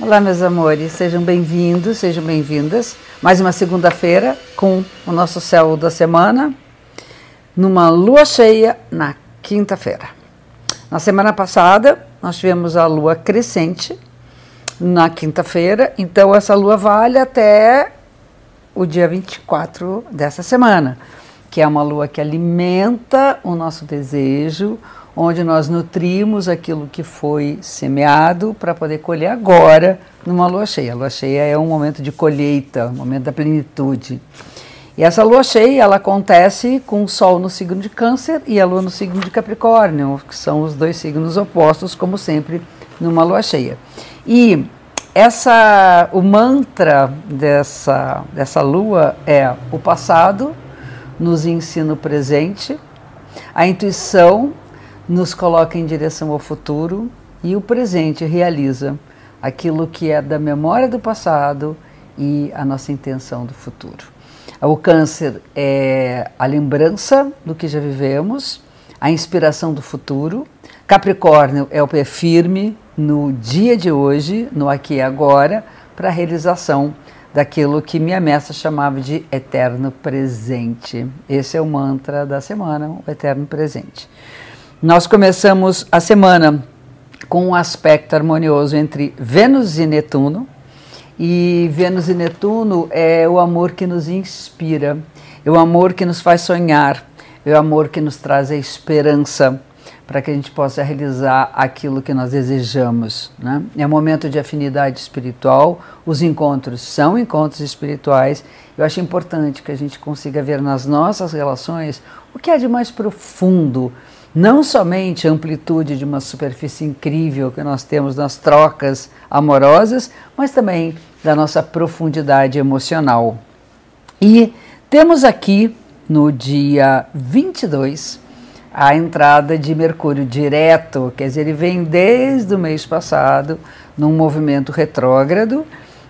Olá, meus amores, sejam bem-vindos, sejam bem-vindas. Mais uma segunda-feira com o nosso céu da semana, numa lua cheia na quinta-feira. Na semana passada, nós tivemos a lua crescente na quinta-feira, então essa lua vale até o dia 24 dessa semana, que é uma lua que alimenta o nosso desejo, onde nós nutrimos aquilo que foi semeado para poder colher agora numa lua cheia. A lua cheia é um momento de colheita, um momento da plenitude. E essa lua cheia, ela acontece com o Sol no signo de Câncer e a Lua no signo de Capricórnio, que são os dois signos opostos, como sempre, numa lua cheia. E essa, o mantra dessa, dessa lua é o passado nos ensina o presente, a intuição nos coloca em direção ao futuro e o presente realiza aquilo que é da memória do passado e a nossa intenção do futuro. O câncer é a lembrança do que já vivemos, a inspiração do futuro. Capricórnio é o pé firme no dia de hoje, no aqui e agora, para a realização daquilo que minha mestra chamava de eterno presente. Esse é o mantra da semana, o eterno presente. Nós começamos a semana com um aspecto harmonioso entre Vênus e Netuno. E Vênus e Netuno é o amor que nos inspira, é o amor que nos faz sonhar, é o amor que nos traz a esperança para que a gente possa realizar aquilo que nós desejamos. Né? É um momento de afinidade espiritual, os encontros são encontros espirituais. Eu acho importante que a gente consiga ver nas nossas relações o que é de mais profundo não somente a amplitude de uma superfície incrível que nós temos nas trocas amorosas, mas também da nossa profundidade emocional. E temos aqui no dia 22 a entrada de Mercúrio direto, quer dizer, ele vem desde o mês passado num movimento retrógrado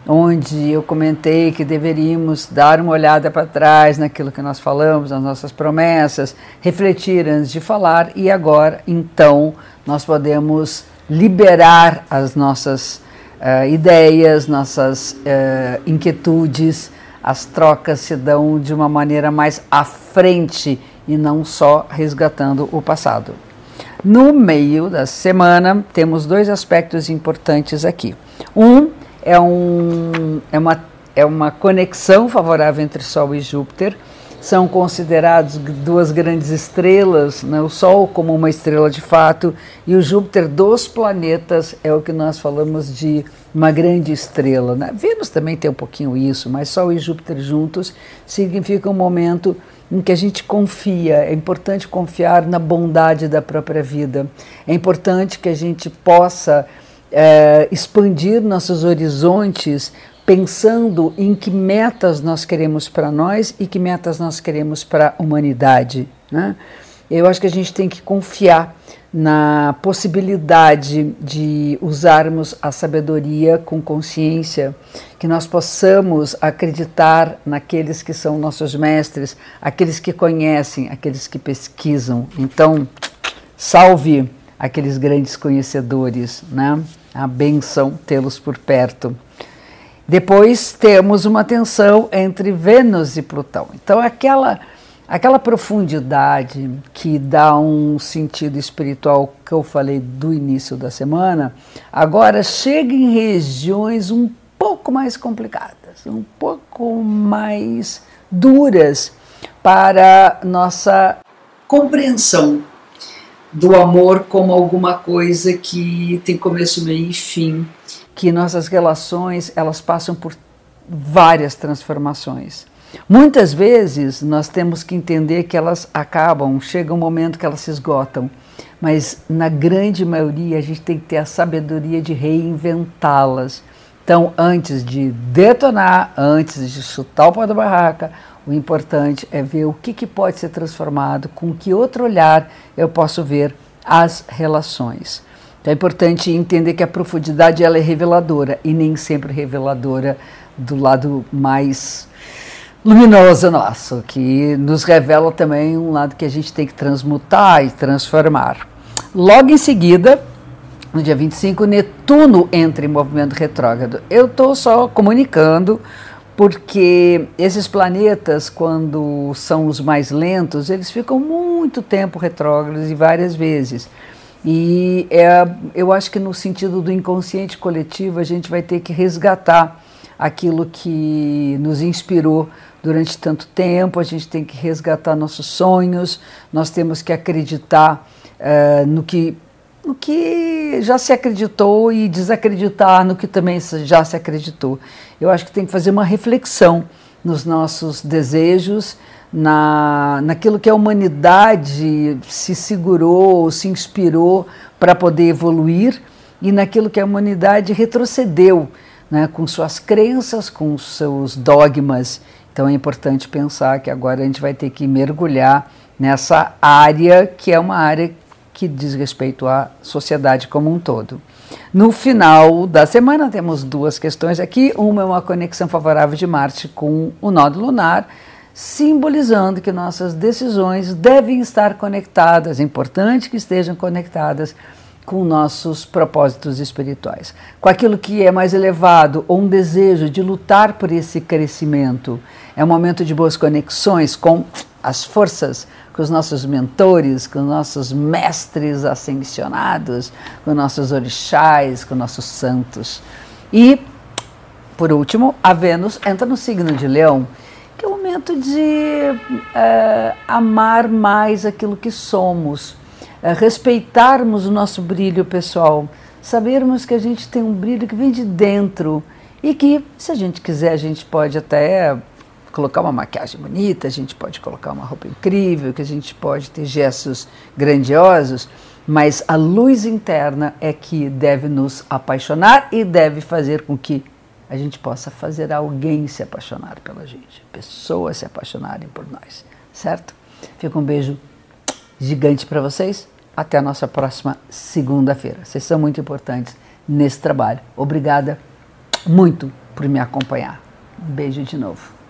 onde eu comentei que deveríamos dar uma olhada para trás naquilo que nós falamos, nas nossas promessas, refletir antes de falar e agora, então, nós podemos liberar as nossas uh, ideias, nossas uh, inquietudes, as trocas se dão de uma maneira mais à frente e não só resgatando o passado. No meio da semana, temos dois aspectos importantes aqui. Um é, um, é, uma, é uma conexão favorável entre Sol e Júpiter. São considerados duas grandes estrelas, né? o Sol como uma estrela de fato, e o Júpiter dos planetas é o que nós falamos de uma grande estrela. Né? Vênus também tem um pouquinho isso, mas Sol e Júpiter juntos significa um momento em que a gente confia. É importante confiar na bondade da própria vida. É importante que a gente possa é, expandir nossos horizontes pensando em que metas nós queremos para nós e que metas nós queremos para a humanidade. Né? Eu acho que a gente tem que confiar na possibilidade de usarmos a sabedoria com consciência, que nós possamos acreditar naqueles que são nossos mestres, aqueles que conhecem, aqueles que pesquisam. Então, salve aqueles grandes conhecedores, né? A benção tê-los por perto. Depois temos uma tensão entre Vênus e Plutão. Então, aquela, aquela profundidade que dá um sentido espiritual que eu falei do início da semana, agora chega em regiões um pouco mais complicadas, um pouco mais duras para nossa compreensão do amor como alguma coisa que tem começo, meio e fim, que nossas relações elas passam por várias transformações. Muitas vezes nós temos que entender que elas acabam, chega um momento que elas se esgotam, mas na grande maioria a gente tem que ter a sabedoria de reinventá-las. Então, antes de detonar, antes de chutar o pau da barraca, o importante é ver o que, que pode ser transformado, com que outro olhar eu posso ver as relações. Então é importante entender que a profundidade ela é reveladora e nem sempre reveladora do lado mais luminoso nosso, que nos revela também um lado que a gente tem que transmutar e transformar. Logo em seguida, no dia 25, Netuno entra em movimento retrógrado. Eu estou só comunicando porque esses planetas, quando são os mais lentos, eles ficam muito tempo retrógrados e várias vezes. E é, eu acho que no sentido do inconsciente coletivo, a gente vai ter que resgatar aquilo que nos inspirou durante tanto tempo, a gente tem que resgatar nossos sonhos, nós temos que acreditar uh, no que no que já se acreditou e desacreditar no que também já se acreditou. Eu acho que tem que fazer uma reflexão nos nossos desejos, na, naquilo que a humanidade se segurou, se inspirou para poder evoluir e naquilo que a humanidade retrocedeu né, com suas crenças, com seus dogmas. Então é importante pensar que agora a gente vai ter que mergulhar nessa área que é uma área que diz respeito à sociedade como um todo. No final da semana temos duas questões aqui. Uma é uma conexão favorável de Marte com o nódo lunar, simbolizando que nossas decisões devem estar conectadas, é importante que estejam conectadas com nossos propósitos espirituais, com aquilo que é mais elevado ou um desejo de lutar por esse crescimento. É um momento de boas conexões com as forças com os nossos mentores, com os nossos mestres ascensionados, com nossos orixás, com nossos santos. E, por último, a Vênus entra no signo de Leão, que é o momento de é, amar mais aquilo que somos, é, respeitarmos o nosso brilho pessoal, sabermos que a gente tem um brilho que vem de dentro e que, se a gente quiser, a gente pode até colocar uma maquiagem bonita, a gente pode colocar uma roupa incrível, que a gente pode ter gestos grandiosos, mas a luz interna é que deve nos apaixonar e deve fazer com que a gente possa fazer alguém se apaixonar pela gente, pessoas se apaixonarem por nós, certo? Fica um beijo gigante para vocês. Até a nossa próxima segunda-feira. Vocês são muito importantes nesse trabalho. Obrigada muito por me acompanhar. Um beijo de novo.